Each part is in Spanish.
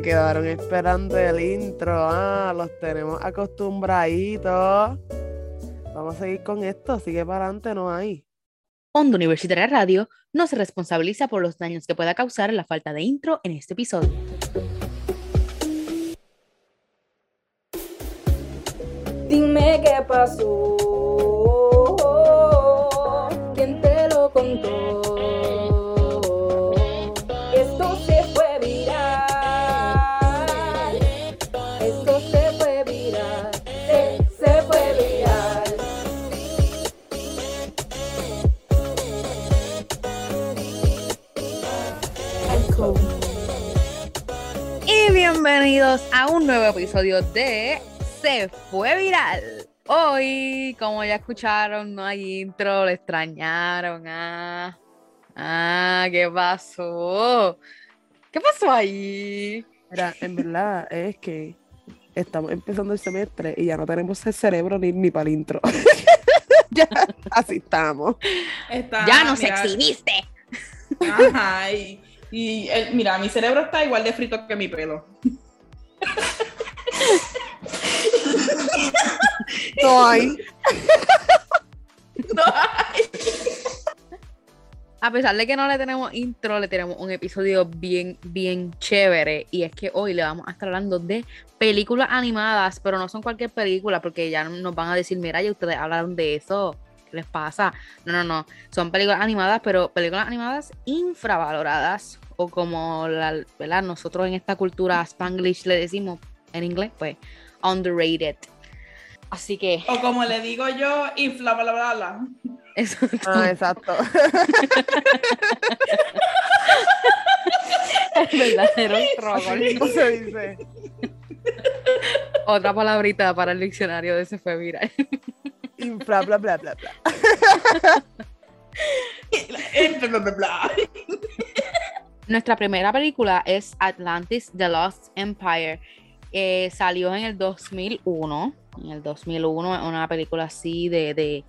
se quedaron esperando el intro. Ah, los tenemos acostumbraditos. Vamos a seguir con esto, sigue para adelante, no hay. Onda Universitaria Radio no se responsabiliza por los daños que pueda causar la falta de intro en este episodio. Dime qué pasó. Bienvenidos a un nuevo episodio de Se fue viral. Hoy, como ya escucharon, no hay intro, lo extrañaron. Ah, ah, ¿qué pasó? ¿Qué pasó ahí? Mira, en verdad es que estamos empezando el semestre y ya no tenemos el cerebro ni, ni para el intro. ya, así estamos. Está, ya nos mira, exhibiste. Ajá, y, y, eh, mira, mi cerebro está igual de frito que mi pelo. No hay. No hay. A pesar de que no le tenemos intro, le tenemos un episodio bien, bien chévere. Y es que hoy le vamos a estar hablando de películas animadas, pero no son cualquier película, porque ya nos van a decir, mira, ya ustedes hablaron de eso. ¿Qué les pasa? No, no, no. Son películas animadas, pero películas animadas infravaloradas. O como la, ¿verdad? nosotros en esta cultura Spanglish le decimos en inglés, pues underrated. Así que O como le digo yo, infla, bla, bla, bla. eso Ah, exacto. es verdadero troll. ¿Cómo se dice? Otra palabrita para el diccionario de ese fue viral. Infla, bla, bla, bla, bla. Infla, bla, bla, bla. Nuestra primera película es Atlantis The Lost Empire. Eh, salió en el 2001. En el 2001 es una película así de, de,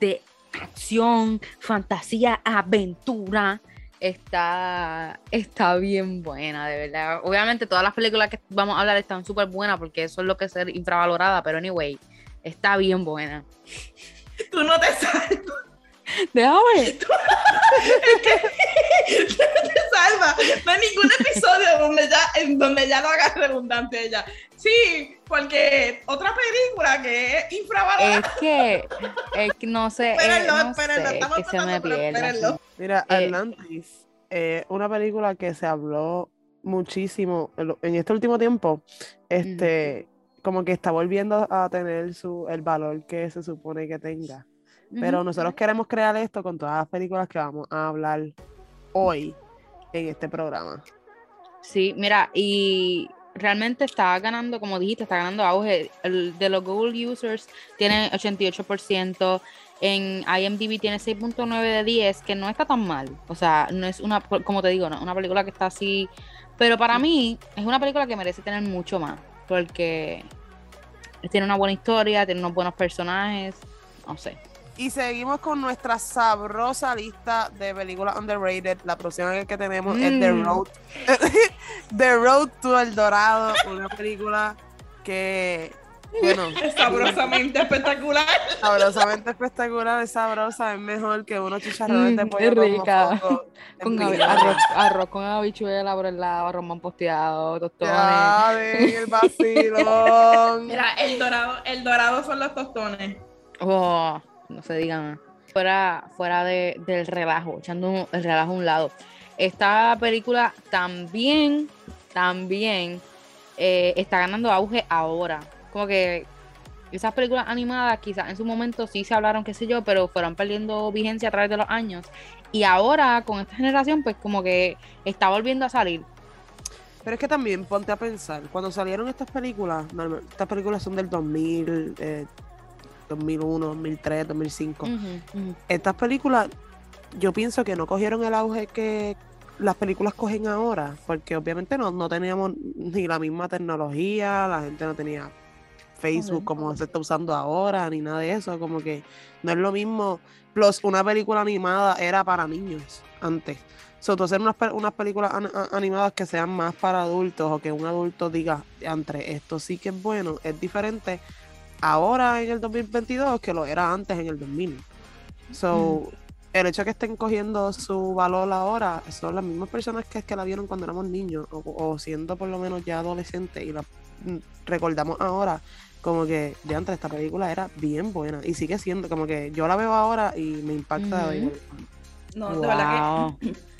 de acción, fantasía, aventura. Está, está bien buena, de verdad. Obviamente todas las películas que vamos a hablar están súper buenas porque eso es lo que es ser infravalorada, pero anyway, está bien buena. Tú no te salvas. Déjame. No te salvas. No hay ningún episodio donde ya, en donde ya lo haga redundante ella. Sí, porque otra película que es infravalorada. Es que, es que no sé, eh, Espérenlo, no espérenlo, sé, estamos que se me tratando, pero pierde. espérenlo. Mira, Eh, Atlantis, eh, una película que se habló muchísimo en este último tiempo, este, como que está volviendo a tener su, el valor que se supone que tenga. Pero nosotros queremos crear esto con todas las películas que vamos a hablar hoy en este programa. Sí, mira, y realmente está ganando, como dijiste, está ganando auge. El de los Google users tiene 88%, en IMDb tiene 6.9 de 10, que no está tan mal. O sea, no es una, como te digo, no, una película que está así. Pero para mí es una película que merece tener mucho más, porque tiene una buena historia, tiene unos buenos personajes, no sé. Y seguimos con nuestra sabrosa lista de películas underrated. La próxima que tenemos es The Mm. Road. The Road to El Dorado, una película que, bueno, Es sabrosamente espectacular. sabrosamente espectacular, es sabrosa, es mejor que unos chicharrones Mm, de es pollo con rica. Con arroz, arroz con habichuela por el lado, román posteado, tostones. Ven el vacilón. Mira, el dorado, el dorado son los tostones. Oh, no se diga más. Fuera, fuera de- del relajo, echando el relajo a un lado. Esta película también, también eh, está ganando auge ahora. Como que esas películas animadas quizás en su momento sí se hablaron, qué sé yo, pero fueron perdiendo vigencia a través de los años. Y ahora con esta generación pues como que está volviendo a salir. Pero es que también ponte a pensar, cuando salieron estas películas, estas películas son del 2000, eh, 2001, 2003, 2005. Ujú, ujú. Estas películas, yo pienso que no cogieron el auge que las películas cogen ahora, porque obviamente no, no teníamos ni la misma tecnología, la gente no tenía Facebook Ok. como se está usando ahora, ni nada de eso, como que no es lo mismo. Plus, una película animada era para niños antes. So, tú hacer unas, unas películas an- a- animadas que sean más para adultos o que un adulto diga, entre esto sí que es bueno, es diferente ahora en el 2022 que lo era antes en el 2000. So, el hecho de que estén cogiendo su valor ahora son las mismas personas que, que la vieron cuando éramos niños o, o siendo por lo menos ya adolescentes y la mm, recordamos ahora como que de antes esta película era bien buena y sigue siendo como que yo la veo ahora y me impacta Ujú. igual. No, de verdad Wow. que.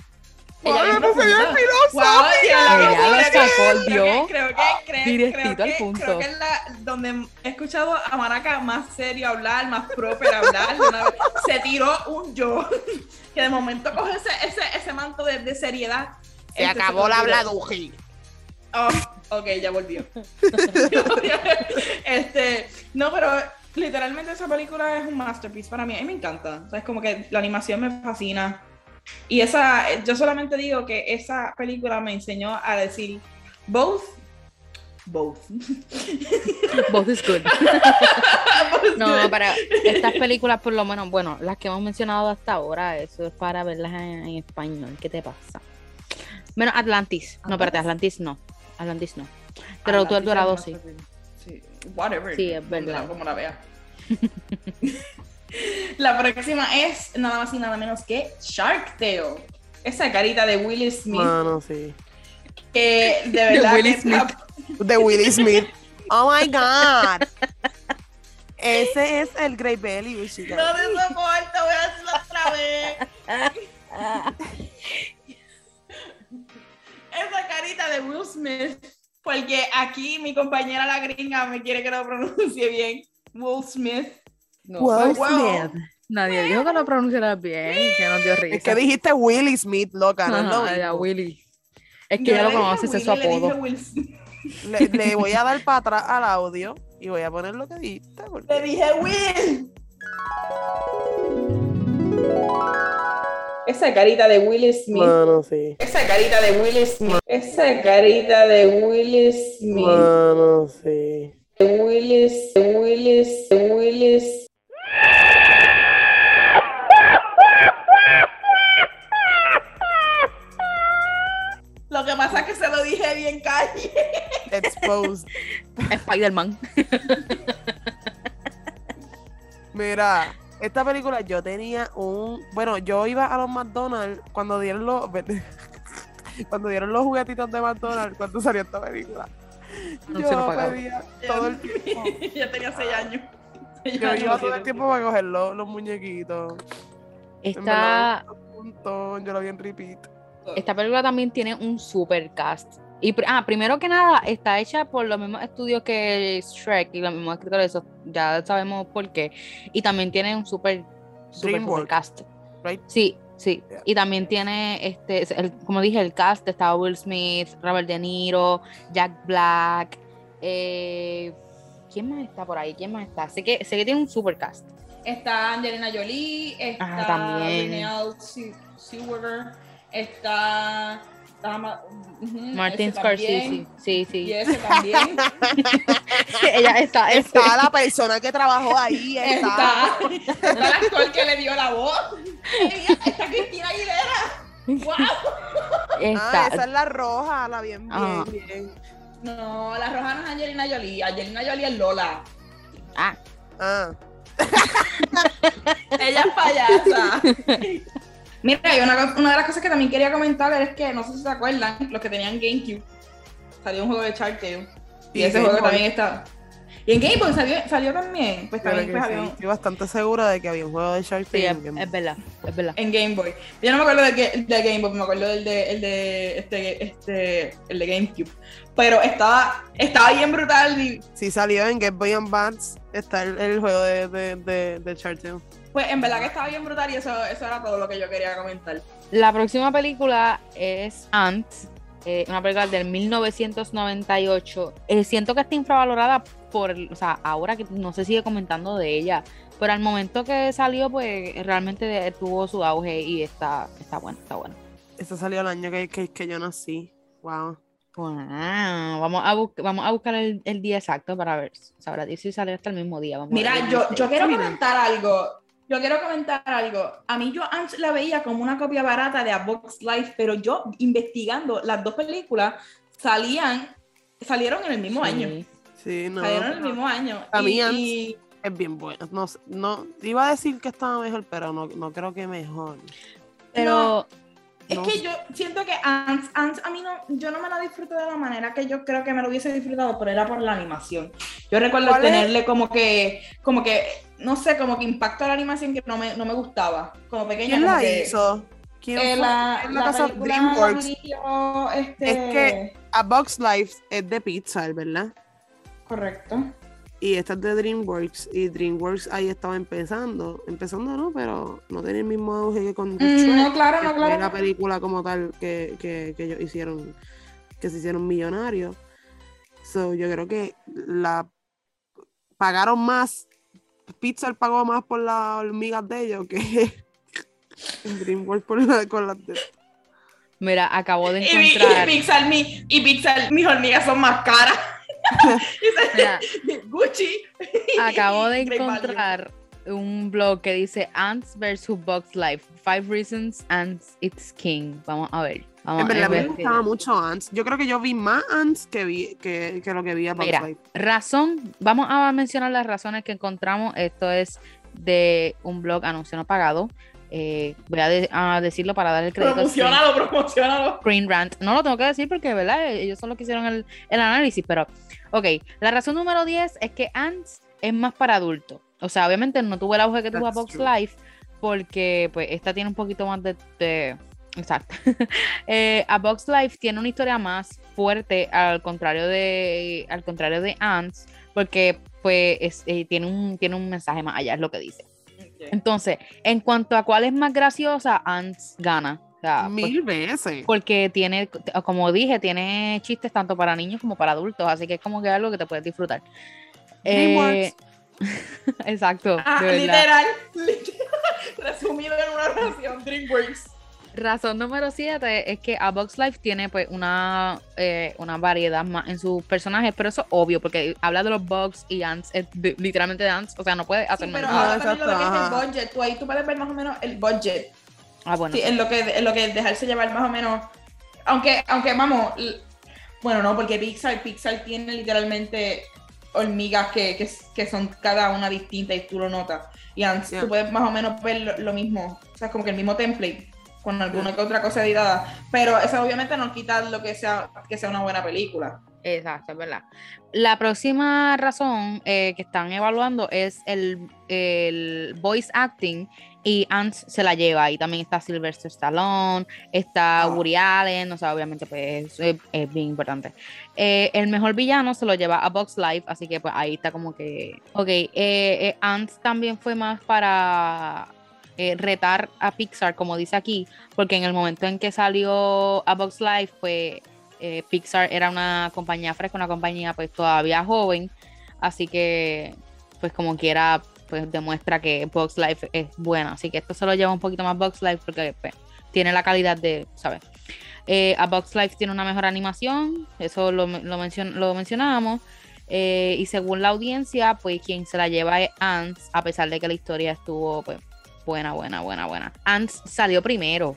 Ay, bien me fui bien profunda. filosófica. Wow, tía, Ella creo lo que- sacó, creo que- dio Creo que, creo, directito creo al que- punto. Creo que es la, donde he escuchado a Maraca más serio hablar, más proper hablar. de una vez. Se tiró un yo que de momento coge ese, ese, ese manto de, de seriedad. Se Este, acabó te la habladuji. Oh, ok, ya volvió. este, no, pero literalmente esa película es un masterpiece para mí. A mí me encanta. O sea, es como que la animación me fascina. Y esa, yo solamente digo que esa película me enseñó a decir both. Both. Both is good. No, pero estas películas, por lo menos, bueno, las que hemos mencionado hasta ahora, eso es para verlas en, en español. ¿Qué te pasa? Menos Atlantis. No, espérate, Atlantis no. Atlantis no. Pero tú el Dorado sí. Sí, whatever. Sí, es como verdad. la- Como la vea. la próxima es nada más y nada menos que Shark Tale. Esa carita de Will Smith. Mano, sí. que de verdad Will que Smith. De Willie Smith. Oh my God. Ese es el Grey Belly, No chica. te soporto, voy a hacerlo otra vez. Esa carita de Will Smith, porque aquí mi compañera la gringa me quiere que lo pronuncie bien. Will Smith. No, Will Wow. Smith. nadie dijo que lo pronunciara bien, que nos dio risa. Es que dijiste Willie Smith, loca, no Ajá, ya. Willy. Es que Yo ya lo le conoces, es su le apodo. Smith. Le, le voy a dar para atrás al audio y voy a poner lo que dijiste. Le Porque... dije Will. Esa carita de Will Smith. Mano, sí. Esa carita de Will Smith. Esa carita de Will Smith. Mano, sí. Willis, Willis, Willis. Se bien calle. Exposed. Spider-Man. Mira, esta película yo tenía un. Bueno, yo iba a los McDonald's cuando dieron los. Cuando dieron los juguetitos de McDonald's cuando salió esta película. No Yo pedía todo el tiempo. ya tenía seis años. Seis Yo años, iba todo el tiempo para coger los, los muñequitos. Esta, verdad, un montón, yo lo vi en repeat. esta película también tiene un super cast. Y, ah, primero que nada, está hecha por los mismos estudios que Shrek y los mismos escritores, eso ya sabemos por qué. Y también tiene un super, super, super cast. right? Sí, sí. Yeah. Y también tiene, este, el- como dije, el cast estaba Will Smith, Robert De Niro, Jack Black. eh, ¿Quién más está por ahí? ¿Quién más está? Sé que, sé que tiene un super cast. Está Angelina Jolie, está Ajá, también. Está, Ma- ujú, Martin Scorsese. Sí, sí. Y ese también. Ella está, Está la persona que trabajó ahí. Está. está, está el actor que le dio la voz. Ella- Está Cristina Aguilera. ¡Wow! Ah, está- esa es la roja, la bien, bien, Ah. bien. No, la roja no es Angelina Jolie. Angelina Jolie es Lola. ah, Ah. Ella es payasa. Mira, y una, una de las cosas que también quería comentar es que, no sé si se acuerdan, los que tenían GameCube, salió un juego de Shark Tale. Y, Y ese Game juego Boy. también está. Y en Game Boy salió, salió también. Pues también pues, sí. había Estoy bastante segura de que había un juego de Shark sí, Tale. es, en Game es verdad, es verdad. en Game Boy. Yo no me acuerdo del de, de Game Boy, me acuerdo del de, el de este, este, el de GameCube. Pero estaba, estaba bien brutal y Sí salió en Game Boy Advance. Está el, el juego de, de, de, de Shark Tale. Pues en verdad que estaba bien brutal y eso, eso era todo lo que yo quería comentar. La próxima película es Ant, eh, una película del 1998. Eh, siento que está infravalorada por, o sea, ahora que no se sigue comentando de ella, pero al momento que salió, pues realmente tuvo su auge y está, está bueno, está bueno. Eso salió el año que, que, que yo nací. Wow. Wow, vamos a, bus- vamos a buscar el, el día exacto para ver. Sabrá si salió hasta el mismo día. Vamos Mira, yo, yo quiero comentar algo. Yo quiero comentar algo. A mí yo antes la veía como una copia barata de A Box Life, pero yo investigando las dos películas salían, salieron en el mismo año. Sí. No. Salieron en el mismo año. A Y- mí y- Es bien bueno. No, no, iba a decir que estaba mejor, pero no, no creo que mejor. Pero Es No que yo siento que Ants, Ants a mí no, yo no me la disfruto de la manera que yo creo que me lo hubiese disfrutado, pero era por la animación. Yo recuerdo tenerle como que, como que, no sé, como que impacto a la animación que no me, no me gustaba. Como pequeña. ¿Quién como la que, hizo? ¿Quién eh, fue? la, En la la casa película DreamWorks. este, Es que- A Box Life es de Pixar, ¿verdad? Correcto. Y esta es de DreamWorks. Y DreamWorks ahí estaba empezando. Empezando, ¿no? Pero no tenía el mismo auge que con Mm, Shrek, no, claro, que no, claro. la película como tal que, que, que ellos hicieron, que se hicieron millonarios. So, yo creo que la pagaron más. Pixar pagó más por las hormigas de ellos que DreamWorks por la, con las de. mira, acabo de Y, y encontrar. Pixar, mi, y Pixar, mis hormigas son más caras. mira, Gucci. acabo de encontrar un blog que dice Ants vs Box Life. Five reasons Ants it's king. Vamos a ver. Vamos En verdad, me gustaba mucho Ants. Yo creo que yo vi más Ants que, vi, que, que lo que vi a Mira, Life. Razón, vamos a mencionar las razones que encontramos. Esto es de un blog anuncio no pagado. Eh, voy a, de- a decirlo para dar el crédito. Screen, Promocionalo, promocionalo. Screen Rant. No lo tengo que decir porque, ¿verdad? Ellos son los que hicieron el, el análisis, pero, ok. La razón número 10 es que Ants es más para adultos. O sea, obviamente no tuvo el auge que tuvo a Box true. Life porque, pues, esta tiene un poquito más de... de- Exacto. Eh, a Box Life tiene una historia más fuerte al contrario de al contrario de Ants porque pues es- eh, tiene un tiene un mensaje más allá es lo que dice. Entonces, en cuanto a cuál es más graciosa, Ants gana. O sea, pues, Mil veces. porque tiene, como dije, tiene chistes tanto para niños como para adultos, así que es como que algo que te puedes disfrutar. DreamWorks. Eh, exacto, Ah, literal, resumido en una oración, DreamWorks. Razón número 7 es que A Box Life tiene pues una, eh, una variedad más en sus personajes, pero eso es obvio, porque habla de los bugs y ants, es de- literalmente de ants, o sea, no puede hacer Sí, más pero nada. ahora lo que es el budget, tú ahí tú puedes ver más o menos el budget. Ah, bueno. Sí, en lo que, en lo que dejarse llevar más o menos. Aunque, aunque vamos, bueno, no, porque Pixar, Pixar tiene literalmente hormigas que, que, que son cada una distinta y tú lo notas. Y Ants, Yeah. tú puedes más o menos ver lo, lo mismo, o sea, como que el mismo template con alguna que otra cosa editada. Pero eso obviamente no quita lo que sea, que sea una buena película. Exacto, es verdad. La próxima razón eh, que están evaluando es el, el voice acting y Ants se la lleva. Y también está Sylvester Stallone, está Ah. Woody Allen, o sea, obviamente pues es, es bien importante. Eh, el mejor villano se lo lleva a Box Life, así que pues ahí está como que... Ok, eh, eh, Ants también fue más para eh, retar a Pixar, como dice aquí, porque en el momento en que salió a Box Life, pues Pixar era una compañía fresca, una compañía pues todavía joven, así que pues como quiera pues demuestra que Box Life es buena, así que esto se lo lleva un poquito más Box Life porque pues, tiene la calidad de, ¿sabes? Eh, a Box Life tiene una mejor animación, eso lo, lo, mencion- lo mencionábamos, y según la audiencia, pues quien se la lleva es Ants, a pesar de que la historia estuvo pues buena, buena, buena, buena. Ants salió primero.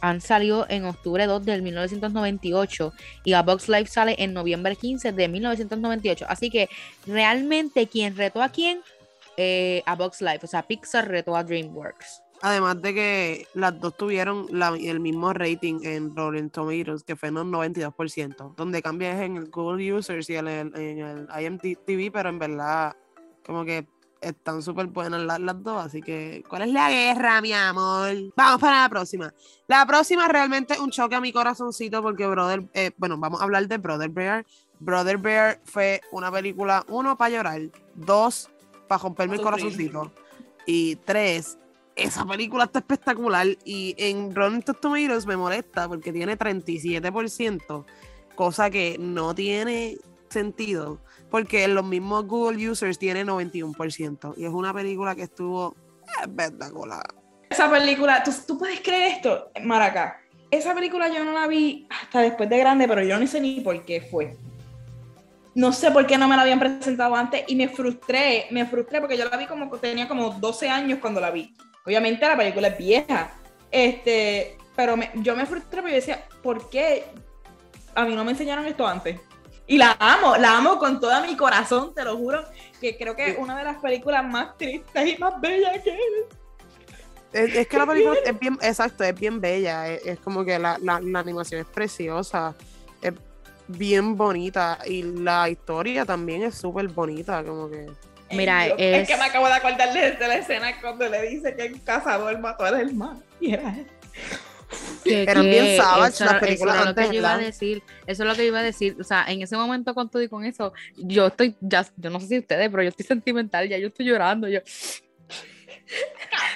Ants salió en octubre 2 del 1998 y A Box Life sale en noviembre 15 de 1998. Así que realmente quien retó a quién, eh, a Box Life, o sea, Pixar retó a DreamWorks. Además de que las dos tuvieron el mismo rating en Rotten Tomatoes, que fue en un 92%, donde cambia es en el Google Users y en el, IMDb, pero en verdad como que están súper buenas las, las dos, así que ¿cuál es la guerra, mi amor? Vamos para la próxima. La próxima realmente es un choque a mi corazoncito porque Brother, eh, bueno, vamos a hablar de Brother Bear. Brother Bear fue una película, uno, para llorar, dos, para romperme el Pa' sufrir. corazoncito, y tres, esa película está espectacular y en Rotten Tomatoes me molesta porque tiene 37%, cosa que no tiene sentido porque los mismos Google users tiene 91% y es una película que estuvo espectacular. Esa película, ¿tú, tú puedes creer esto, Maraca? Esa película yo no la vi hasta después de grande, pero yo no sé ni por qué fue. no sé por qué no me la habían presentado antes y me frustré, me frustré porque yo la vi como tenía como 12 años cuando la vi. Obviamente la película es vieja, este, pero me- yo me frustré porque yo decía, ¿por qué a mí no me enseñaron esto antes? Y la amo, la amo con todo mi corazón, te lo juro, que creo que es una de las películas más tristes y más bellas que Es, es que la película es bien, exacto, es bien bella. Es, es como que la, la- la animación es preciosa, es bien bonita y la historia también es súper bonita, como que. Mira, Yo- es- que me acabo de acordar de, de la escena cuando le dice que el cazador mató al hermano. Y era él. Que- Eran que bien savage las películas eso era lo que antes, yo iba a decir. Eso es lo que yo iba a decir. O sea, en ese momento con todo y con eso, yo estoy, ya, yo no sé si ustedes, pero yo estoy sentimental, ya yo estoy llorando. Yo,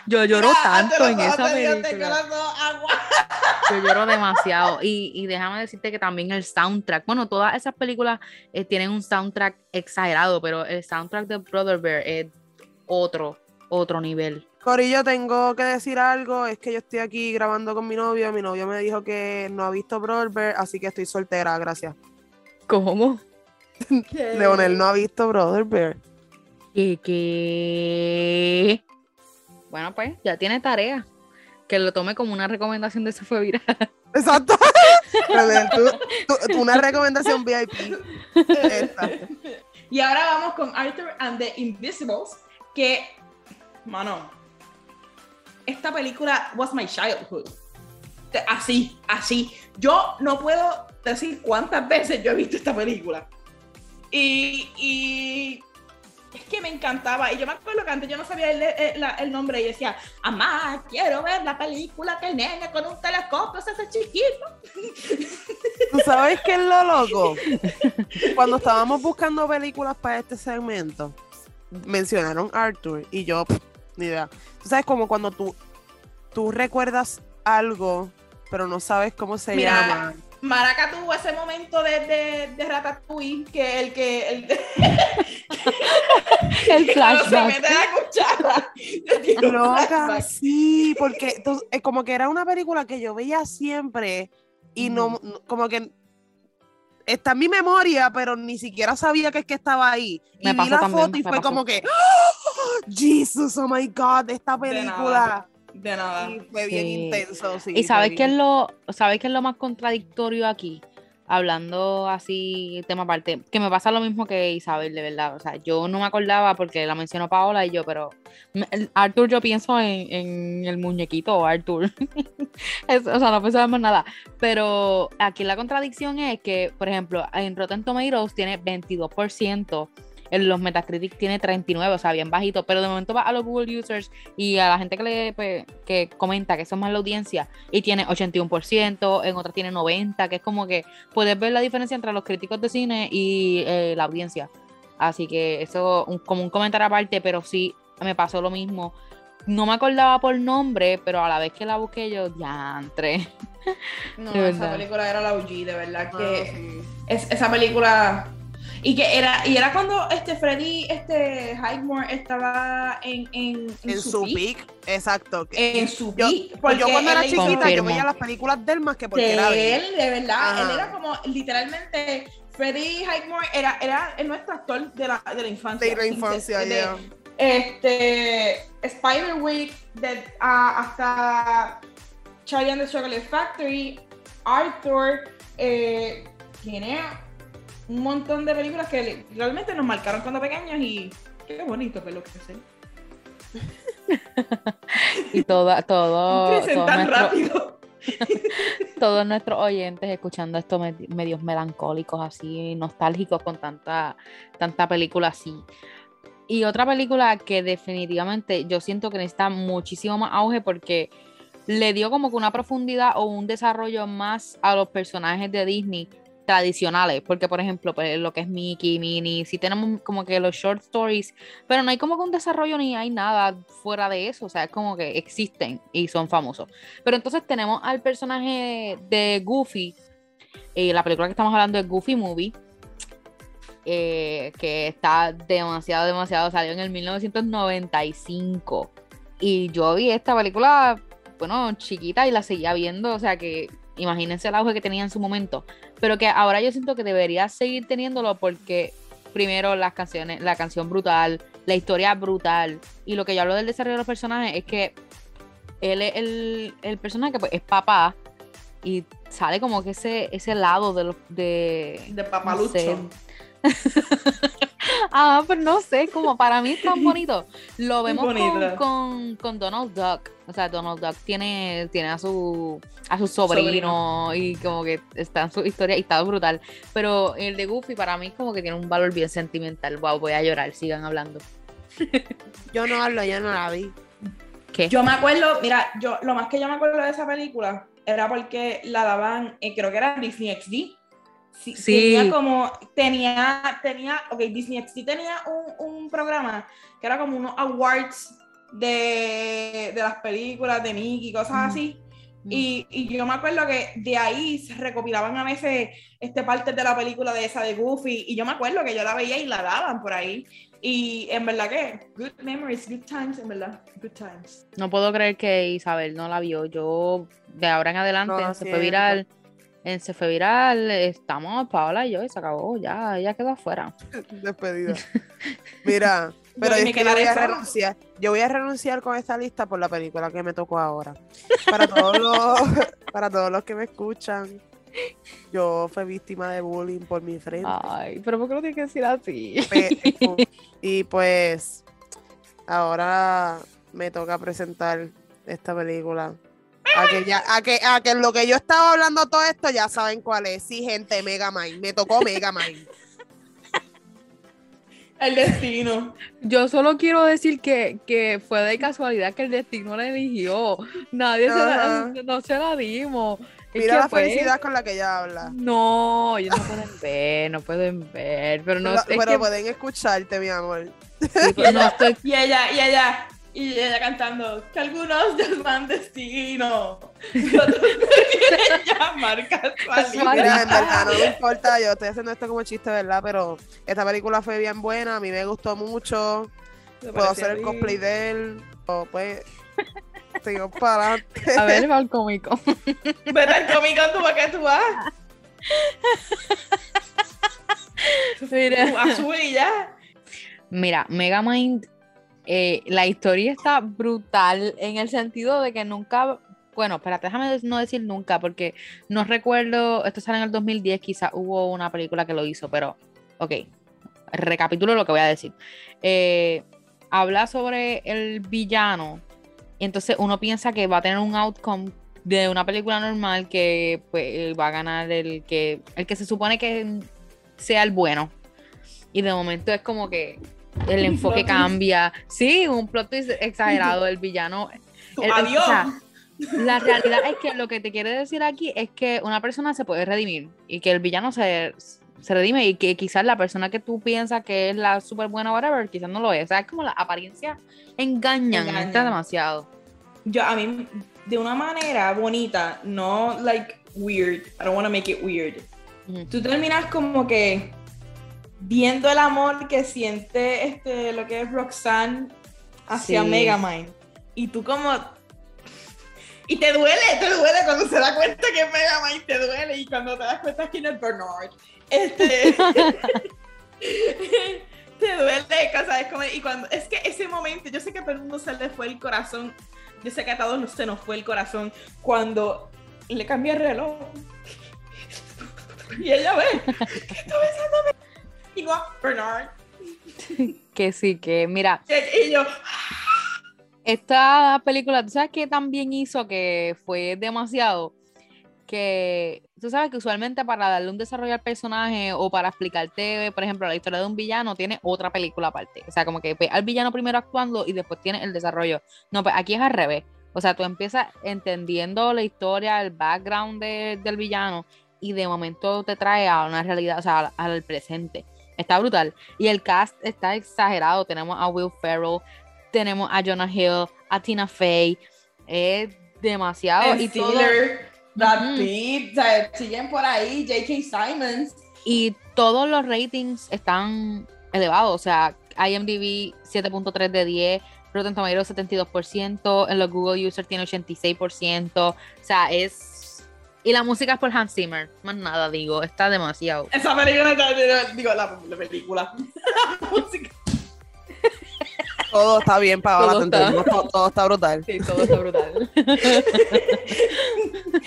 yo lloro tanto en esa película. Yo lloro demasiado. Y, y déjame decirte que también el soundtrack, bueno, todas esas películas eh, tienen un soundtrack exagerado, pero el soundtrack de Brother Bear es otro, otro nivel. Corillo, tengo que decir algo, es que yo estoy aquí grabando con mi novio, mi novio me dijo que no ha visto Brother Bear, así que estoy soltera, gracias. ¿Cómo? Leonel no ha visto Brother Bear. Que, que... Bueno, pues ya tiene tarea. Que lo tome como una recomendación de Se fue viral. Exacto. Leonel, tú- tú- tú- una recomendación VIP. Exacto. Y ahora vamos con Arthur and the Invisibles, que, mano, esta película was my childhood. Así, así. Yo no puedo decir cuántas veces yo he visto esta película. Y, y es que me encantaba. Y yo me acuerdo que antes yo no sabía el, la- el nombre y decía, mamá, quiero ver la película que el nene con un telescopio se hace chiquito. ¿Tú sabes qué es lo loco? Cuando estábamos buscando películas para este segmento, mencionaron Arthur y yo, ni idea. Tú sabes como cuando tú, tú recuerdas algo, pero no sabes cómo se Mira, llama. Maraca tuvo ese momento de, de, de Ratatouille que el que el, El cuando se flashback. mete la cuchara. Loca, flashback. sí, porque entonces, eh, como que era una película que yo veía siempre y no, no- como que está en mi memoria, pero ni siquiera sabía que es que estaba ahí. Y vi la también, foto y fue pasó. como que, ¡Oh, Jesus, oh my God, esta De película. nada. De nada. Y fue bien intenso, sí. ¿Y sabes qué es lo, sabes qué es lo más contradictorio aquí? Hablando así, tema aparte, que me pasa lo mismo que Isabel, de verdad. O sea, yo no me acordaba porque la mencionó Paola y yo, pero Arthur, yo pienso en, en el muñequito Arthur. O sea, no pensaba más nada. Pero aquí la contradicción es que, por ejemplo, en Rotten Tomatoes tiene 22%. En los Metacritic tiene 39, o sea, bien bajito, pero de momento va a los Google users y a la gente que le pues, que comenta que son más la audiencia y tiene 81%, en otras tiene 90, que es como que puedes ver la diferencia entre los críticos de cine y eh, la audiencia. Así que eso un- como un comentario aparte, pero sí me pasó lo mismo. No me acordaba por nombre, pero a la vez que la busqué yo, ya entré. No, esa película era la OG, de verdad Ah, que sí. es, esa película y que era y era cuando este Freddy este Highmore estaba en en, En su peak, peak, exacto. en su yo, peak, pues yo cuando era chiquita, yo veía las películas de él más que porque era de de él. de verdad, Ajá. él era como literalmente Freddie Highmore era, era el nuestro actor de la, de la infancia. De la infancia, De-. Este, Spider-Week, de- hasta Charlie and the Chocolate Factory, Arthur, eh, tiene un montón de películas que realmente nos marcaron cuando pequeños y qué bonito que lo que sé. Y toda, todo, todos tan nuestros- rápido. todos nuestros oyentes escuchando estos med- medios melancólicos así, nostálgicos con tanta, tanta película así. Y otra película que definitivamente yo siento que necesita muchísimo más auge porque le dio como que una profundidad o un desarrollo más a los personajes de Disney tradicionales, porque por ejemplo, pues lo que es Mickey, Minnie, sí tenemos como que los short stories, pero no hay como que un desarrollo ni hay nada fuera de eso, o sea, es como que existen y son famosos. Pero entonces tenemos al personaje de Goofy, eh, la película que estamos hablando es Goofy Movie, eh, que está demasiado, demasiado, salió en el 1995. Y yo vi esta película, bueno, chiquita y la seguía viendo, o sea que imagínense el auge que tenía en su momento, pero que ahora yo siento que debería seguir teniéndolo porque primero las canciones, la canción brutal, la historia brutal, y lo que yo hablo del desarrollo de los personajes es que él es el, el personaje que pues, es papá y sale como que ese, ese lado de los de, De no papalucho. sé. ah, pero no sé, como para mí es tan bonito. Lo vemos con, bonito. con, con Donald Duck. O sea, Donald Duck tiene, tiene a su a su sobrino, y como que está en su historia y está brutal. Pero el de Goofy para mí como que tiene un valor bien sentimental. Wow, voy a llorar, sigan hablando. Yo no hablo, yo no la vi. ¿Qué? Yo me acuerdo, mira, yo lo más que yo me acuerdo de esa película era porque la daban, eh, creo que era Disney XD. Sí, Sí. Tenía como, tenía, tenía, ok, Disney XD tenía un, un programa que era como unos awards de, de las películas de Mickey, cosas Mm. así. Y, y yo me acuerdo que de ahí se recopilaban a veces este, partes de la película de esa de Goofy. Y yo me acuerdo que yo la veía y la daban por ahí. Y en verdad que, good memories, good times, en verdad, good times. No puedo creer que Isabel no la vio. Yo, de ahora en adelante, en Se fue viral. En Se fue viral, estamos Paola y yo y se acabó. Ya, ella quedó afuera. Despedida. Mira, pero Yo es que yo voy a renunciar. Yo voy a renunciar con esta lista por la película que me tocó ahora. Para todos los, para todos los que me escuchan, yo fui víctima de bullying por mi frente. Ay, pero ¿por qué lo tienes que decir así? Pe- y pues ahora me toca presentar esta película. A que, ya, a, que, a que lo que yo estaba hablando todo esto ya saben cuál es. Sí, gente, Megamind. Me tocó Megamind. El destino. Yo solo quiero decir que, que fue de casualidad que el destino la eligió. Nadie se la, no se la dimos. Es Mira que la fue- felicidad con la que ella habla. No, ellos no pueden ver, no pueden ver. Pero no Pero- es pero que- pueden escucharte, mi amor. sí, pero no estoy Y ella, y ella, y ella cantando, que algunos llaman destino. Y otros llaman casualidad. Mira, en verdad no me importa, yo estoy haciendo esto como chiste, ¿verdad? Pero esta película fue bien buena, a mí me gustó mucho. Me Puedo hacer el cosplay de él. O pues, sigo para adelante. a ver el cómico. Vete al Comic Con, tú para qué tú vas. Mira. Azul y ya. Mira, Megamind, eh, la historia está brutal en el sentido de que nunca, bueno, espérate, déjame no decir nunca, porque no recuerdo, esto sale en el 2010, quizá hubo una película que lo hizo, pero, ok, recapitulo lo que voy a decir. Eh, habla sobre el villano, y entonces uno piensa que va a tener un outcome de una película normal que pues, va a ganar el que, el que se supone que sea el bueno. Y de momento es como que el enfoque cambia. Sí, un plot twist exagerado. El villano. El- adiós. o sea, la realidad es que lo que te quiere decir aquí es que una persona se puede redimir y que el villano se, se redime y que quizás la persona que tú piensas que es la súper buena, whatever, quizás no lo es. O sea, es como la apariencia engañan, Engañan. está demasiado. Yo, a mí, de una manera bonita, no like weird. I don't want to make it weird. Ujú. Tú terminas como que viendo el amor que siente este, lo que es Roxanne hacia Sí. Megamind. Y tú como... Y te duele, te duele cuando se da cuenta que es Megamind, te duele. Y cuando te das cuenta que no es Bernard. Este... te duele, cosa, es como... Y cuando... Es que ese momento, yo sé que a todo el mundo se le fue el corazón. Yo sé que a todos se nos fue el corazón cuando le cambia el reloj. Y ella ve, ¿qué está besándome? Bernard. Que sí, que mira, Y yo, esta película, ¿tú sabes qué también hizo que fue demasiado? Que tú sabes que usualmente para darle un desarrollo al personaje o para explicarte, por ejemplo, la historia de un villano, tiene otra película aparte. O sea, como que al villano primero actuando y después tiene el desarrollo. No, pues aquí es al revés. O sea, tú empiezas entendiendo la historia, el background de- del villano y de momento te trae a una realidad, o sea, al, al presente. Está brutal. Y el cast está exagerado. Tenemos a Will Ferrell, tenemos a Jonah Hill, a Tina Fey. Es demasiado. Y, todo- Stiller, Brad Ujú. Pitt, o sea, siguen por ahí, J.K. Simons. y todos los ratings están elevados. O sea, IMDb 7.3 de 10, Rotten Tomatoes 72%, en los Google Users tiene 86%. O sea, es Y la música es por Hans Zimmer. Más nada, digo. Está demasiado. Esa película, está- digo, la, la película. La música. Todo está bien para Todo está- todo, todo está brutal. Sí, todo está brutal.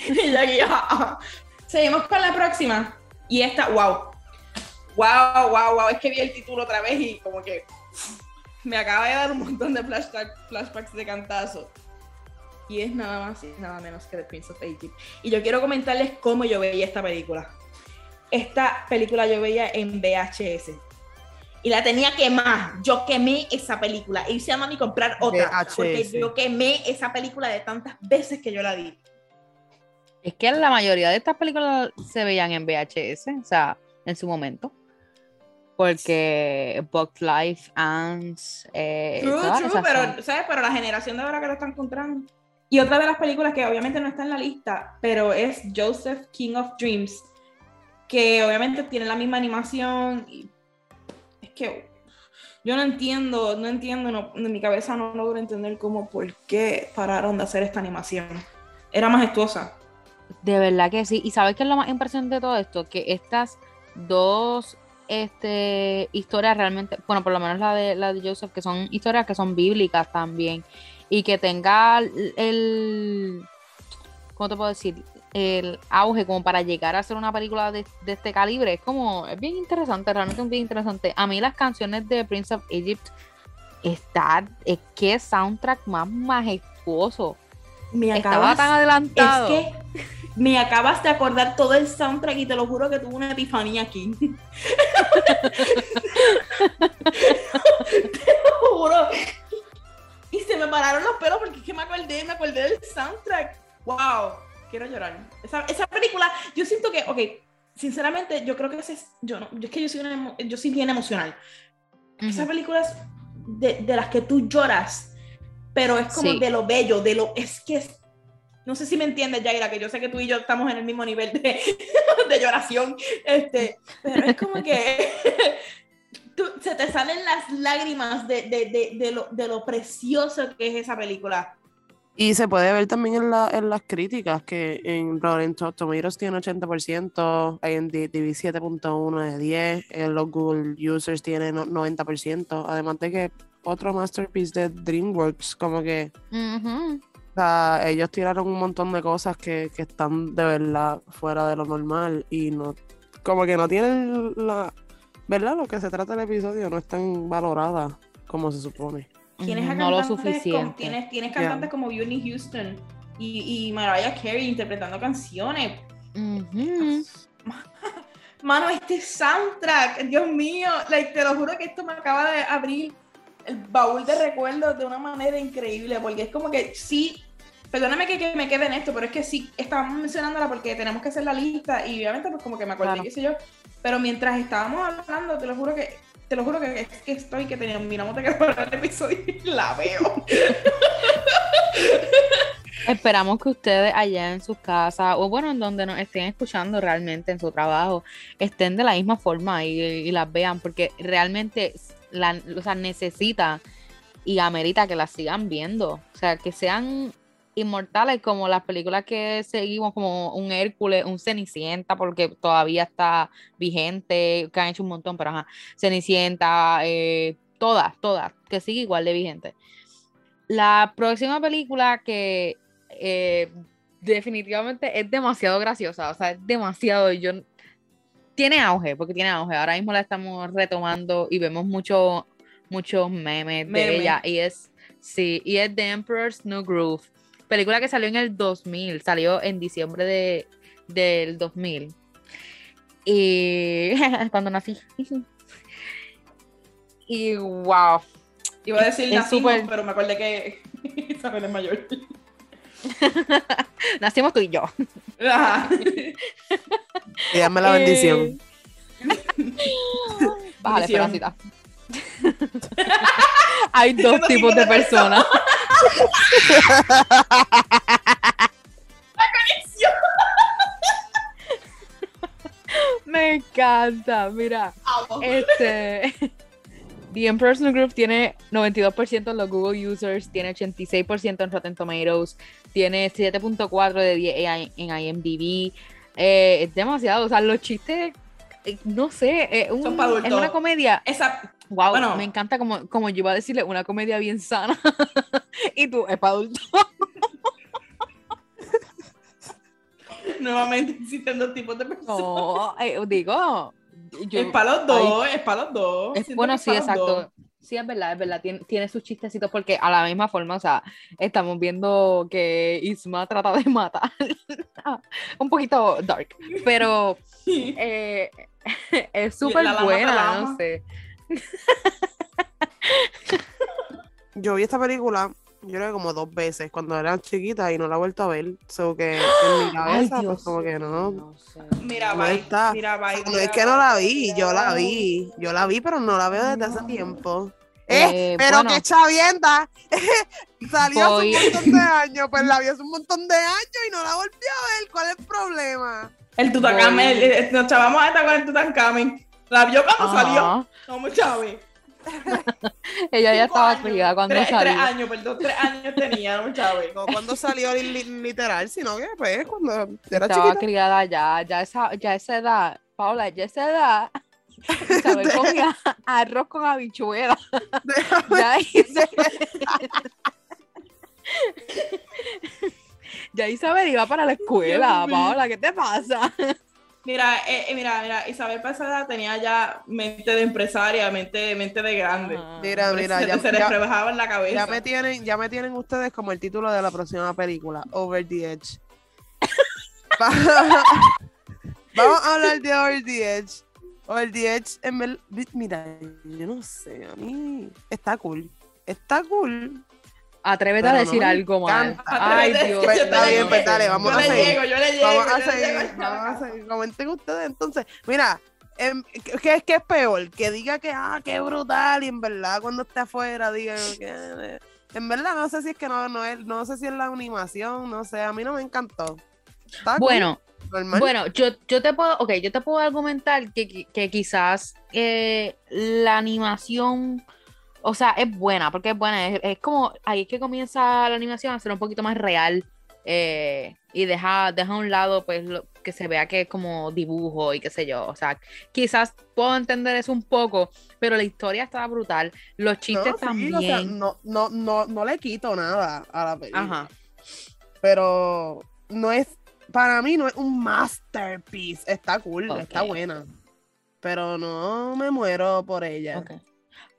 Y ya aquí, ajá, ajá. Seguimos con la próxima. Y esta, wow. Wow, wow, wow. Es que vi el título otra vez y como que me acaba de dar un montón de flashback- flashbacks de cantazo. Y es nada más y nada menos que The Prince of Egypt. Y yo quiero comentarles cómo yo veía esta película. Esta película yo veía en VHS. Y la tenía quemada. Yo quemé esa película. Y se llama ni comprar otra. VHS. Porque yo quemé esa película de tantas veces que yo la vi. Es que la mayoría de estas películas se veían en VHS, o sea, en su momento. Porque Box Life, Ants, eh, True, true, pero, ¿sabes? Pero la generación de ahora que lo está encontrando. Y otra de las películas que obviamente no está en la lista, pero es Joseph King of Dreams, que obviamente tiene la misma animación. Es que yo no entiendo, no entiendo, en mi cabeza no logro entender cómo, por qué pararon de hacer esta animación. Era majestuosa. De verdad que sí. ¿Y sabes qué es lo más impresionante de todo esto? Que estas dos este, historias realmente, bueno, por lo menos la de, la de Joseph, que son historias que son bíblicas también. Y que tenga el- ¿cómo te puedo decir? El auge como para llegar a hacer una película de, de este calibre. Es como, es bien interesante, realmente es bien interesante. A mí las canciones de Prince of Egypt, está, es que soundtrack más majestuoso. Me Estaba tan adelantado. es que me acabas de acordar todo el soundtrack y te lo juro que tuve una epifanía aquí. te lo juro. Se me pararon los pelos porque es que me acordé, me acordé del soundtrack. Wow, quiero llorar. Esa, esa película, yo siento que, ok, sinceramente, yo creo que ese es, yo no, yo es que yo soy, una yo soy bien emocional. Esas películas de, de las que tú lloras, pero es como Sí. de lo bello, de lo, es que es, no sé si me entiendes, Jaira, que yo sé que tú y yo estamos en el mismo nivel de, de lloración, este, pero es como que tú- se te salen las lágrimas de, de, de, de lo, de lo precioso que es esa película. Y se puede ver también en, la, en las críticas, que en To- Tomatoes tiene 80%, IMDb 7.1 de 10, en los Google Users tiene no- 90%, además de que otro masterpiece de DreamWorks, como que o sea, ellos tiraron un montón de cosas que, que están de verdad fuera de lo normal y no, como que no tienen la, ¿verdad? Lo que se trata del episodio no es tan valorada como se supone. Tienes a no lo como- suficiente. tienes, tienes cantantes como Whitney Houston y, y Mariah Carey interpretando canciones. Mano, este soundtrack, Dios mío, like, te lo juro que esto me acaba de abrir el baúl de recuerdos de una manera increíble, porque es como que sí, perdóname que, que me quede en esto, pero es que sí, estábamos mencionándola porque tenemos que hacer la lista y obviamente pues como que me acordé, Claro. qué sé yo, pero mientras estábamos hablando, te lo juro que, te lo juro que, que estoy que terminamos de grabar el episodio y la veo. Esperamos que ustedes allá en sus casas, o bueno, en donde nos estén escuchando realmente en su trabajo, estén de la misma forma y, y las vean, porque realmente la, o sea, necesita y amerita que las sigan viendo. O sea, que sean inmortales como las películas que seguimos, como un Hércules, un Cenicienta, porque todavía está vigente, que han hecho un montón, pero ajá, Cenicienta, eh, todas, todas, que sigue igual de vigente. La próxima película que eh, definitivamente es demasiado graciosa, o sea, es demasiado, yo tiene auge, porque tiene auge. Ahora mismo la estamos retomando y vemos mucho, muchos memes de ella. Y es, sí, y es The Emperor's New Groove. Película que salió en el 2000, salió en diciembre de, del 2000. Y cuando nací. y wow, Iba a decir nacimos, pero me acordé que Isabel es mayor. nacimos tú y yo. Ajá. Y dame la bendición. Eh, Bájale. Hay dos tipos de personas. Me encanta, mira. Amo. Este. The New Groove tiene 92% en los Google users, tiene 86% en Rotten Tomatoes, tiene 7.4 de 10 en IMDb. Eh, es demasiado, o sea, los chistes, eh, no sé, un- es una comedia. Esa, Wow, Bueno. me encanta como, como yo iba a decirle, una comedia bien sana. y tú, es para adultos. nuevamente existen dos tipos de personas. No, eh, digo, yo, es para los dos, es para los dos. Es, bueno, sí, dos. exacto. Sí, es verdad, es verdad. Tiene, tiene sus chistecitos porque a la misma forma, o sea, estamos viendo que Isma trata de matar. Un poquito dark, pero eh, es súper buena, no sé. Yo vi esta película, yo creo que como dos veces cuando era chiquita y no la he vuelto a ver. So que en mi cabeza, pues como que no. sé. Mira, No bye. está. Mira, bye. No mira, es que no la vi, mira, yo la vi, yo la vi, pero no la veo desde hace tiempo. Eh, Eh, pero bueno. que chavienda, salió Voy. hace un montón de años, pues la vi hace un montón de años y no la volví a ver, ¿cuál es el problema? El Tutankamen, nos chavamos esta con el Tutankamen. La vio cuando Ajá. salió. No, chave. Ella ya estaba años. criada cuando tres, salió. Tres años, perdón, tres años tenía, no, chave. No cuando salió li- li- literal, sino que pues cuando era estaba chiquita. criada ya, ya esa, ya esa edad, Paula, ya esa edad. Isabel comía arroz con habichuela. Ya Isabel, ya Isabel iba para la escuela. Paola, ¿qué te pasa? Mira, eh, eh, mira, mira, Isabel Pasada tenía ya mente de empresaria, mente, mente de grande. Ajá. Mira, mira, se, ya, se les ya- rebajaba en la cabeza. ya me tienen, ya me tienen ustedes como el título de la próxima película, Over the Edge. Va- Vamos a hablar de Over the Edge. Over the Edge, en ver- mira, yo no sé, a mí está cool. Está cool. Atrévete Pero a decir algo encanta. Ay, Dios. Pues, está bien, pues, dale, vamos yo a le seguir. llego, yo le llego, Vamos a seguir, llego. vamos a seguir. Comenten ustedes entonces. Mira, em, ¿qué, es- qué es peor? Que diga que, ah, qué brutal, y en verdad cuando esté afuera diga que... En verdad no sé si es que no, no, es, no sé si es la animación, no sé, a mí no me encantó. Bueno, normal. Bueno, yo, yo te puedo, ok, yo te puedo argumentar que, que- que quizás eh, la animación, o sea, es buena, porque es buena, es, es como, ahí es que comienza la animación a ser un poquito más real eh, y deja, deja a un lado, pues, lo, que se vea que es como dibujo y qué sé yo, o sea, quizás puedo entender eso un poco, pero la historia está brutal, los No, chistes sí, también, o sea, no, no, no, no le quito nada a la película. ajá, Pero no es, para mí no es un masterpiece. Está cool, está buena. Pero no me muero por ella.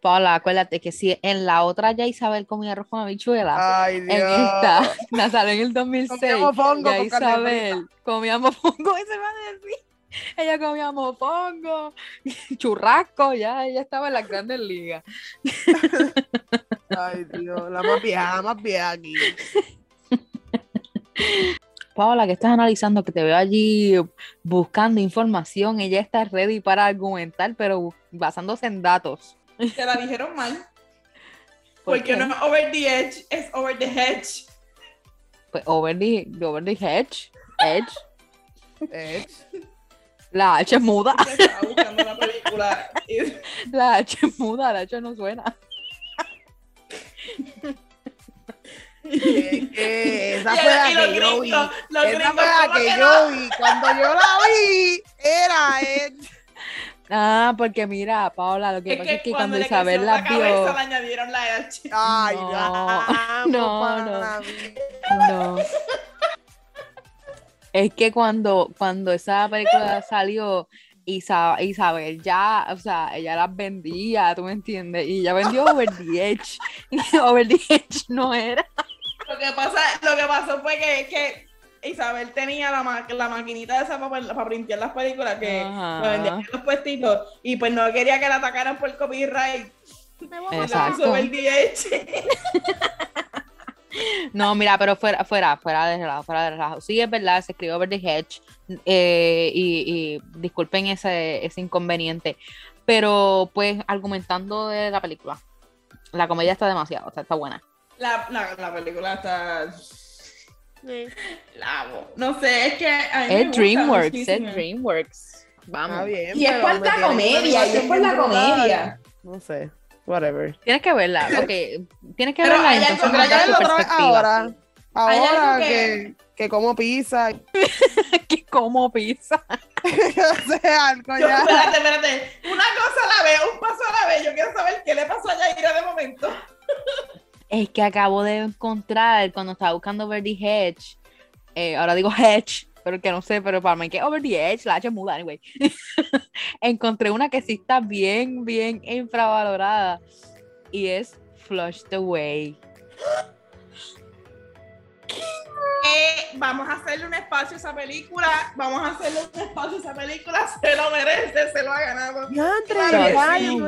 Paula, acuérdate que si en la otra ya Isabel comía arroz con habichuela, Ay, Dios. en esta, la salió en el 2006. Comía mofongo ya Isabel comía mofongo, ese va a decir. Ella comía mofongo, churrasco, ya ella estaba en las grandes ligas. Ay, Dios, la más vieja, la más vieja aquí. Paola, que estás analizando, que te veo allí buscando información, ella está ready para argumentar, pero basándose en datos. Te la dijeron mal. ¿Por Porque qué? no es over the edge, es over the hedge. Pues over the, over the hedge, edge, Eh, la H es muda, Yo Estaba buscando una película. y- la H es muda, la H no suena. eh, eh, esa y- fue la que yo vi. Esa fue la ¿cómo que yo no? vi. Cuando yo la vi, era eh, Ah, porque mira, Paola, lo que Es pasa que, es que cuando Isabel la la cabeza vio, le añadieron la H. Ay, No, no, no. no. Es que cuando, cuando esa película salió, Isa- Isabel ya, o sea, ella las vendía, ¿tú me entiendes? Y ella vendió Over the Edge. Y Over the Edge no era. Lo que, pasa, lo que pasó fue que, que Isabel tenía la, ma- la maquinita esa para, para printar las películas que vendían en los puestitos y pues no quería que la atacaran por copyright. Exacto. Edge. No, mira, pero fuera, fuera, fuera de relajo, fuera de relajo. Sí, es verdad, se escribió Over the Hedge eh, y, y disculpen ese, ese inconveniente, pero pues argumentando de la película, la comedia está demasiado, o sea, está buena. La, la, la película está. La amo. No sé, es que. a mí me Es DreamWorks, es. DreamWorks. Está Vamos. bien, Y es por la comedia, y es por la comedia. No sé. whatever. Tienes que verla, ok. Tienes que Pero verla hay entonces perspectiva. ahora, Hay algo ahora que- que, que como pizza, que como pizza. o sea, algo Yo, ya. espérate, espérate. Una cosa a la vez, un paso a la vez. Yo quiero saber qué le pasó a Yaira de momento. Es que acabo de encontrar cuando estaba buscando Over the Hedge. eh, ahora digo Hedge, pero que no sé, pero para mí que Over the Edge, la H muda, anyway. Encontré una que sí está bien, bien infravalorada. Y es Flushed Away. Eh, vamos a hacerle un espacio a esa película. Vamos a hacerle un espacio a esa película. Se lo merece, se lo ha ganado. Claro vaya, sí,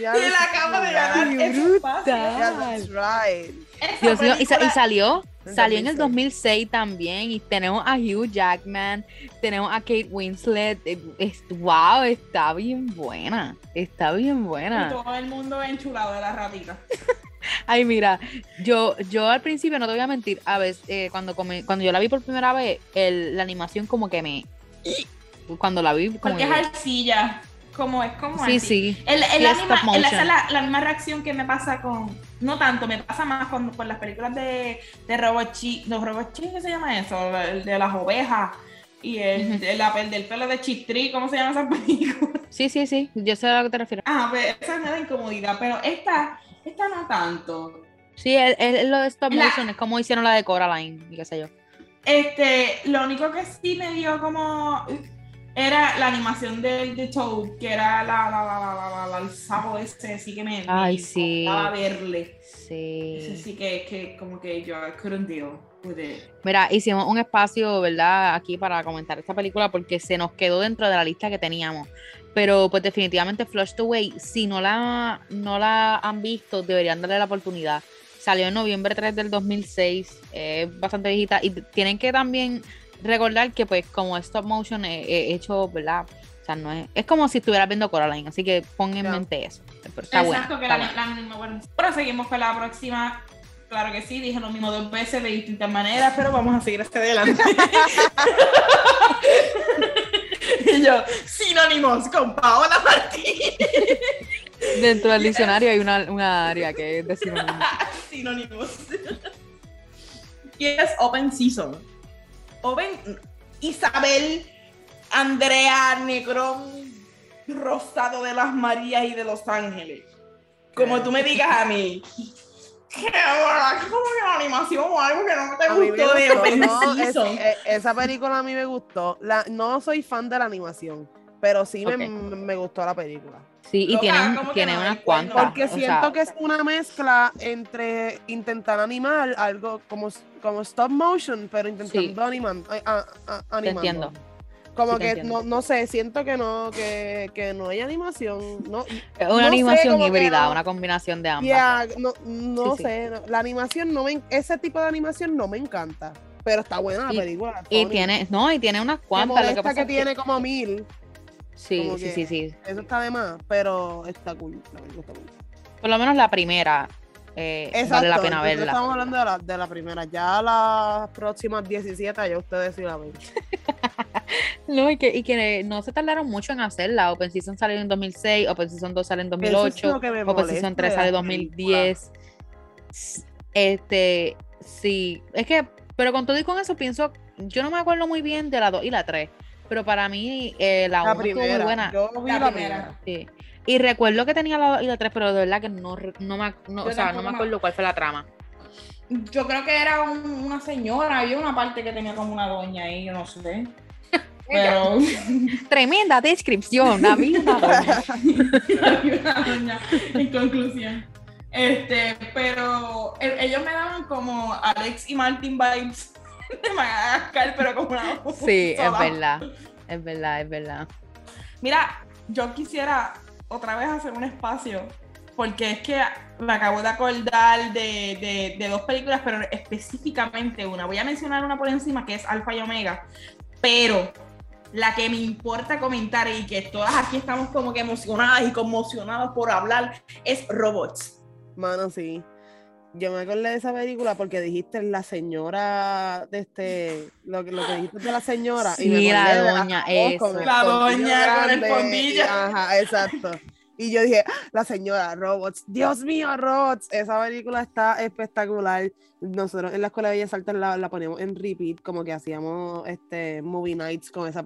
ya Y él acaba de ganar brutal. that's right. Dios mío, y, sa- y película- salió, En salió en el 2006. 2006 también. Y tenemos a Hugh Jackman, tenemos a Kate Winslet. eh, es- wow, está bien buena. Está bien Y buena. todo el mundo enchulado de la ratita. Ay, mira, yo, yo al principio, no te voy a mentir, a veces, eh, cuando, come- cuando yo la vi por primera vez, el- la animación como que me... Cuando la vi, como Porque es arcilla. Como es como Sí, arcilla. sí. El, el Sí, es esa es la, la misma reacción que me pasa con. No tanto, me pasa más con, con las películas de, de Robot Chi. ¿Los Robot Chi qué se llama eso? El de las ovejas. Y el, la- del pelo de Chistri, ¿cómo se llama esa película? Sí, sí, sí, yo sé a lo que te refieres. Ah, pues esa me da incomodidad, pero esta, esta no tanto. Sí, es, es lo de stop motion, es como hicieron la de Coraline y qué sé yo. Este, lo único que sí me dio como era la animación del de Toad, que era la, la, la, la, el sapo ese, sí que me, me Ay, sí. incomodaba verle. Sí. sí que, que como que yo couldn't deal with it. Mira, hicimos un espacio, ¿verdad? Aquí para comentar esta película porque se nos quedó dentro de la lista que teníamos. Pero pues definitivamente Flushed Away, si no la, no la han visto, deberían darle la oportunidad. Salió en noviembre 3 del 2006, es bastante viejita y tienen que también recordar que pues como stop motion he, he hecho, ¿verdad? O sea, no es, es como si estuvieras viendo Coraline, así que pon en mente eso. Pero está. Exacto, que está la misma, bueno. Pero seguimos con la próxima. Claro que sí, dije lo mismo dos veces de distintas maneras, pero vamos a seguir hacia adelante. y yo, sinónimos con Paola Martínez. Dentro del diccionario hay una, una área que es de sinónimo. sinónimos. y es Open Season. Open Isabel Andrea Negrón Rosado de las Marías y de Los Ángeles. Como tú me digas a mí. Que ahora, como que la animación o algo que no te A mí me gustó de gustó, no, es- Season. eh, esa película a mí me gustó. La, no soy fan de la animación, pero sí me- Ok. me, gustó la película. Sí, y Loca, tiene, ¿cómo que tiene no? unas cuantas. Porque o sea, siento que es una mezcla entre intentar animar algo como, como stop motion, pero intentando animar, a- a- a- animando. entiendo. Como Sí, que no, no sé, siento que no, que, que no hay animación. No, una sé, animación híbrida, no. una combinación de ambas. yeah, no, no Sí, sé, la animación no me, ese tipo de animación no me encanta. Pero está buena la Y- película. Y tiene, no, y tiene unas cuantas. Lo que pasa que, tiene como mil. sí, como sí, sí, sí. Eso está de más, pero está cool. La película está cool. Por lo menos la primera eh, Exacto, vale la pena verla. Estamos hablando de la, de la primera. Ya las próximas 17, ya ustedes sí la ven. No, y que, y que no se tardaron mucho en hacerla. Open Season salió en 2006, Open Season 2 sale en 2008, Eso es Open Season molesta 3 de sale en la 2010. Este, sí, es que, pero con todo y con eso pienso, yo no me acuerdo muy bien de la 2 y la 3, pero para mí eh, la 1 La estuvo muy primera. buena. Yo vi La la, primera. primera. Sí. Y recuerdo que tenía la 2 y la 3, pero de verdad que no, no, me, no, o sea, no me acuerdo cuál fue la trama. Yo creo que era un- una señora, había una parte que tenía como una doña ahí, yo no sé. Pero Tremenda descripción, la misma doña. había una doña en conclusión. Este, pero ellos me daban como Alex y Martin vibes de Madagascar, pero como una Sí, es verdad, es verdad, es verdad. Mira, yo quisiera otra vez hacer un espacio, porque es que me acabo de acordar de, de- dos películas, pero específicamente una. Voy a mencionar una por encima que es Alfa y Omega, pero la que me importa comentar y que todas aquí estamos como que emocionadas y conmocionadas por hablar es Robots. Mano, sí. Yo me acordé de esa película porque dijiste la señora de este, lo, que- lo que dijiste de la señora. y me Sí, la de doña, con el La doña con el fondillo. Ajá, exacto. Y yo dije, la señora Robots, Dios mío, Robots, esa película está espectacular. Nosotros en la Escuela de Bellas Artes la, la poníamos en repeat, como que hacíamos este movie nights con esa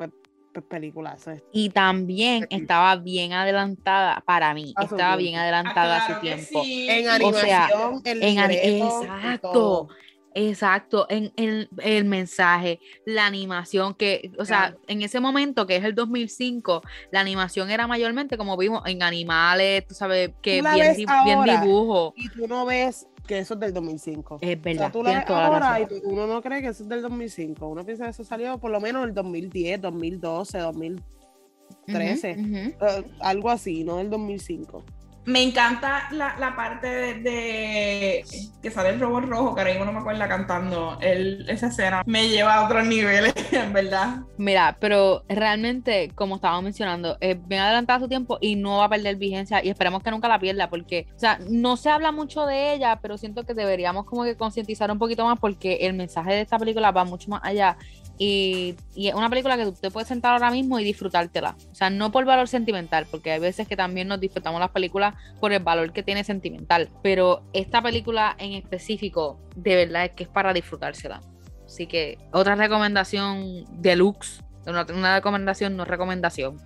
pe- pe- película. Eso es- Y también estaba bien adelantada, para mí, A su estaba bien adelantada Ah, a claro su que tiempo. sí. En O sea, animación, en en libreto, exacto. Exacto, en el, el mensaje, la animación, que, o sea, Claro. en ese momento, que es el 2005, la animación era mayormente como vimos en animales, tú sabes, que bien, bien dibujo. Y tú no ves que eso es del 2005. Es O verdad, sea, tú la ves ahora y uno no cree que eso es del 2005. Uno piensa que eso salió por lo menos en el 2010, 2012, 2013. Ujú, ujú. eh, algo así, no del 2005. Me encanta la, la parte de, que sale el robot rojo, que ahora mismo no me acuerdo cantando. El, esa escena me lleva a otros niveles, en verdad. Mira, pero realmente, como estaba mencionando, es bien adelantada su tiempo y no va a perder vigencia y esperemos que nunca la pierda porque, o sea, no se habla mucho de ella, pero siento que deberíamos como que concientizar un poquito más porque el mensaje de esta película va mucho más allá y, y es una película que tú te puedes sentar ahora mismo y disfrutártela. O sea, no por valor sentimental, porque hay veces que también nos disfrutamos las películas por el valor que tiene sentimental, pero esta película en específico, de verdad es que es para disfrutársela. Así que otra recomendación deluxe, una, una recomendación, no recomendación.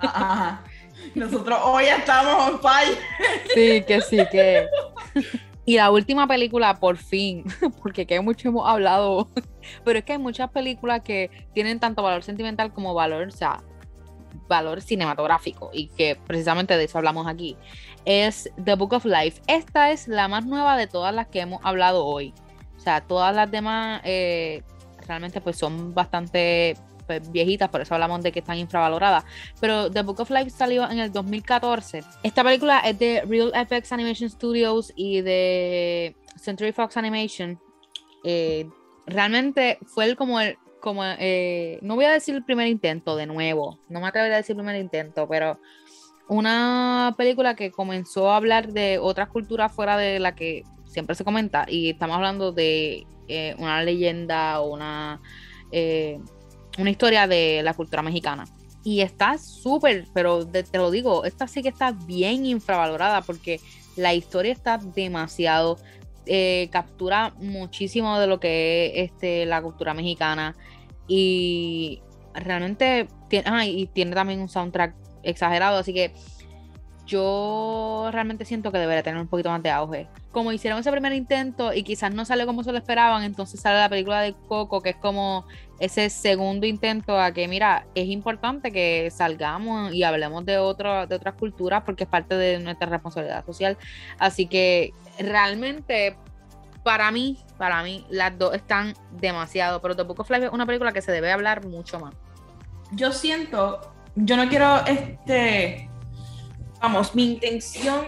Ajá. Nosotros hoy estamos on fire. Sí, que sí, que. Y la última película, por fin, porque que mucho hemos hablado, pero es que hay muchas películas que tienen tanto valor sentimental como valor, o sea, valor cinematográfico, y que precisamente de eso hablamos aquí. Es The Book of Life. Esta es la más nueva de todas las que hemos hablado hoy. O sea, todas las demás eh, realmente pues son bastante pues, viejitas, por eso hablamos de que están infravaloradas. Pero The Book of Life salió en el 2014. Esta película es de Real FX Animation Studios y de Century Fox Animation. Eh, realmente fue como el como eh, no voy a decir el primer intento de nuevo, no me atrevería a decir el primer intento, pero una película que comenzó a hablar de otras culturas fuera de la que siempre se comenta y estamos hablando de eh, una leyenda o una una historia de la cultura mexicana y está súper, pero de- te lo digo, esta sí que está bien infravalorada porque la historia está demasiado, eh, captura muchísimo de lo que es este, la cultura mexicana y realmente tiene, ah, y tiene también un soundtrack exagerado, así que yo realmente siento que debería tener un poquito más de auge. Como hicieron ese primer intento y quizás no salió como se lo esperaban, entonces sale la película de Coco, que es como ese segundo intento a que, mira, es importante que salgamos y hablemos de, otro, de otras culturas porque es parte de nuestra responsabilidad social. Así que realmente, para mí, para mí, las dos están demasiado, pero of Life es una película que se debe hablar mucho más. Yo siento, yo no quiero, este, vamos, mi intención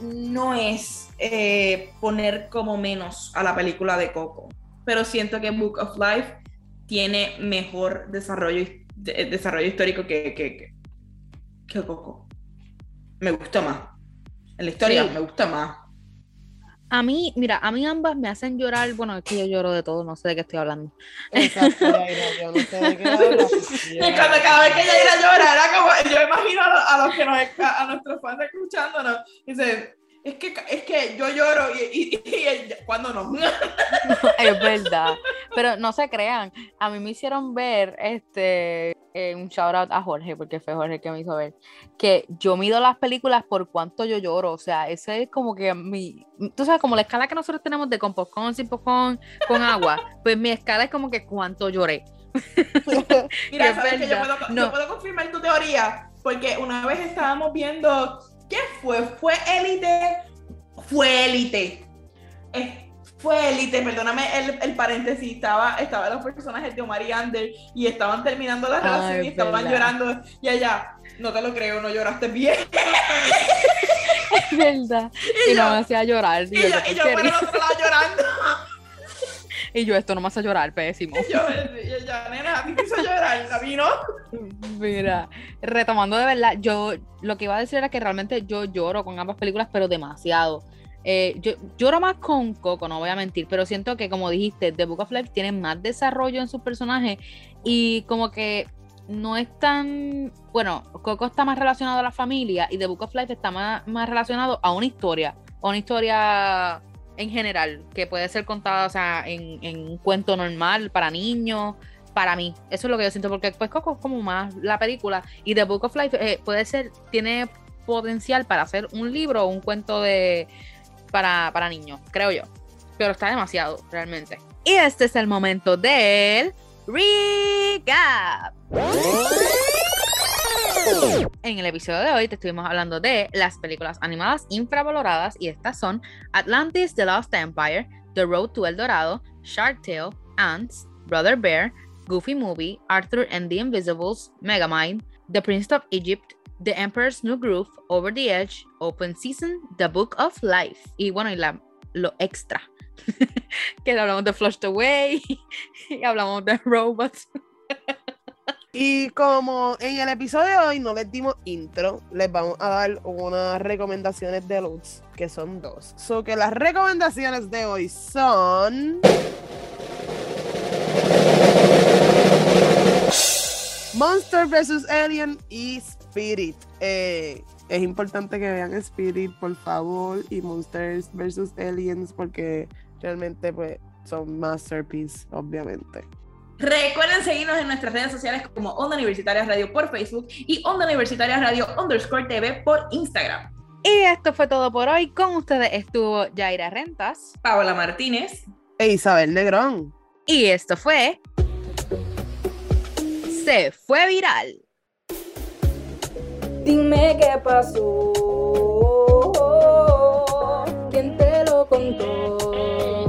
no es eh, poner como menos a la película de Coco, pero siento que Book of Life tiene mejor desarrollo, de- desarrollo histórico que, que, que, que Coco. Me gusta más. En la historia Sí. me gusta más. A mí, mira, a mí ambas me hacen llorar, bueno, es que yo lloro de todo, no sé de qué estoy hablando. Exacto, yo no sé de qué hablas. Y cuando cada vez que ella iba a llorar, era como, yo imagino a, los- a los que nos, a, a nuestros fans escuchándonos, dice, es que, es que yo lloro y, y, y ella, ¿cuándo no? es verdad. Pero no se crean. A mí me hicieron ver este eh, un shout out a Jorge, porque fue Jorge que me hizo ver, que yo mido las películas por cuánto yo lloro. O sea, ese es como que mi. Tú sabes, como la escala que nosotros tenemos de con popcorn, sin popcorn, con agua. Pues mi escala es como que cuánto lloré. Mira, Es sabes que yo verdad. puedo, No. yo puedo confirmar tu teoría, porque una vez estábamos viendo, ¿qué fue? ¿Fue élite? Fue élite. Eh, fue élite, perdóname el, el paréntesis, estaba, estaban los personajes de Omar y Ander y estaban terminando la relación y estaban verdad. llorando y allá, no te lo creo, no lloraste bien. Es verdda. Y, Y no yo- me hacía llorar. Y Y yo, yo, y ¿qué yo por el porquería. otro lado llorando. Y yo, esto no me hace llorar, pésimo. Y yo, y ella, nena, a mí me hizo llorar, a mí no. Mira, retomando de verdad, yo lo que iba a decir era que realmente yo lloro con ambas películas, pero demasiado. Eh, yo lloro más con Coco, no voy a mentir, pero siento que, como dijiste, The Book of Life tiene más desarrollo en sus personajes y como que no es tan. Bueno, Coco está más relacionado a la familia y The Book of Life está más, más relacionado a una historia. A una historia en general, que puede ser contada, o sea, en, un cuento normal para niños. Para mí, eso es lo que yo siento, porque pues Coco es como más la película y The Book of Life eh, puede ser, tiene potencial para hacer un libro o un cuento de para, para niños, creo yo. Pero está demasiado, realmente. Y este es el momento del recap. En el episodio de hoy te estuvimos hablando de las películas animadas infravaloradas y estas son Atlantis The Lost Empire, The Road to El Dorado, Shark Tale, Ants, Brother Bear, Goofy Movie, Arthur and the Invisibles, Megamind, The Prince of Egypt, The Emperor's New Groove, Over the Edge, Open Season, The Book of Life. Y bueno, y la, lo extra. que hablamos de Flushed Away y hablamos de Robots. Y como en el episodio de hoy no les dimos intro, les vamos a dar unas recomendaciones de Lutz, que son dos. So que las recomendaciones de hoy son. Monster vs. Alien y Spirit. Eh, es importante que vean Spirit, por favor, y Monsters vs. Aliens, porque realmente pues, son masterpiece, obviamente. Recuerden seguirnos en nuestras redes sociales como Onda Universitaria Radio por Facebook y Onda Universitaria Radio underscore TV por Instagram. Y esto fue todo por hoy. Con ustedes estuvo Yaira Rentas, Paola Martínez e Isabel Negrón. Y esto fue Se fue viral. Dime qué pasó. ¿Quién te lo contó?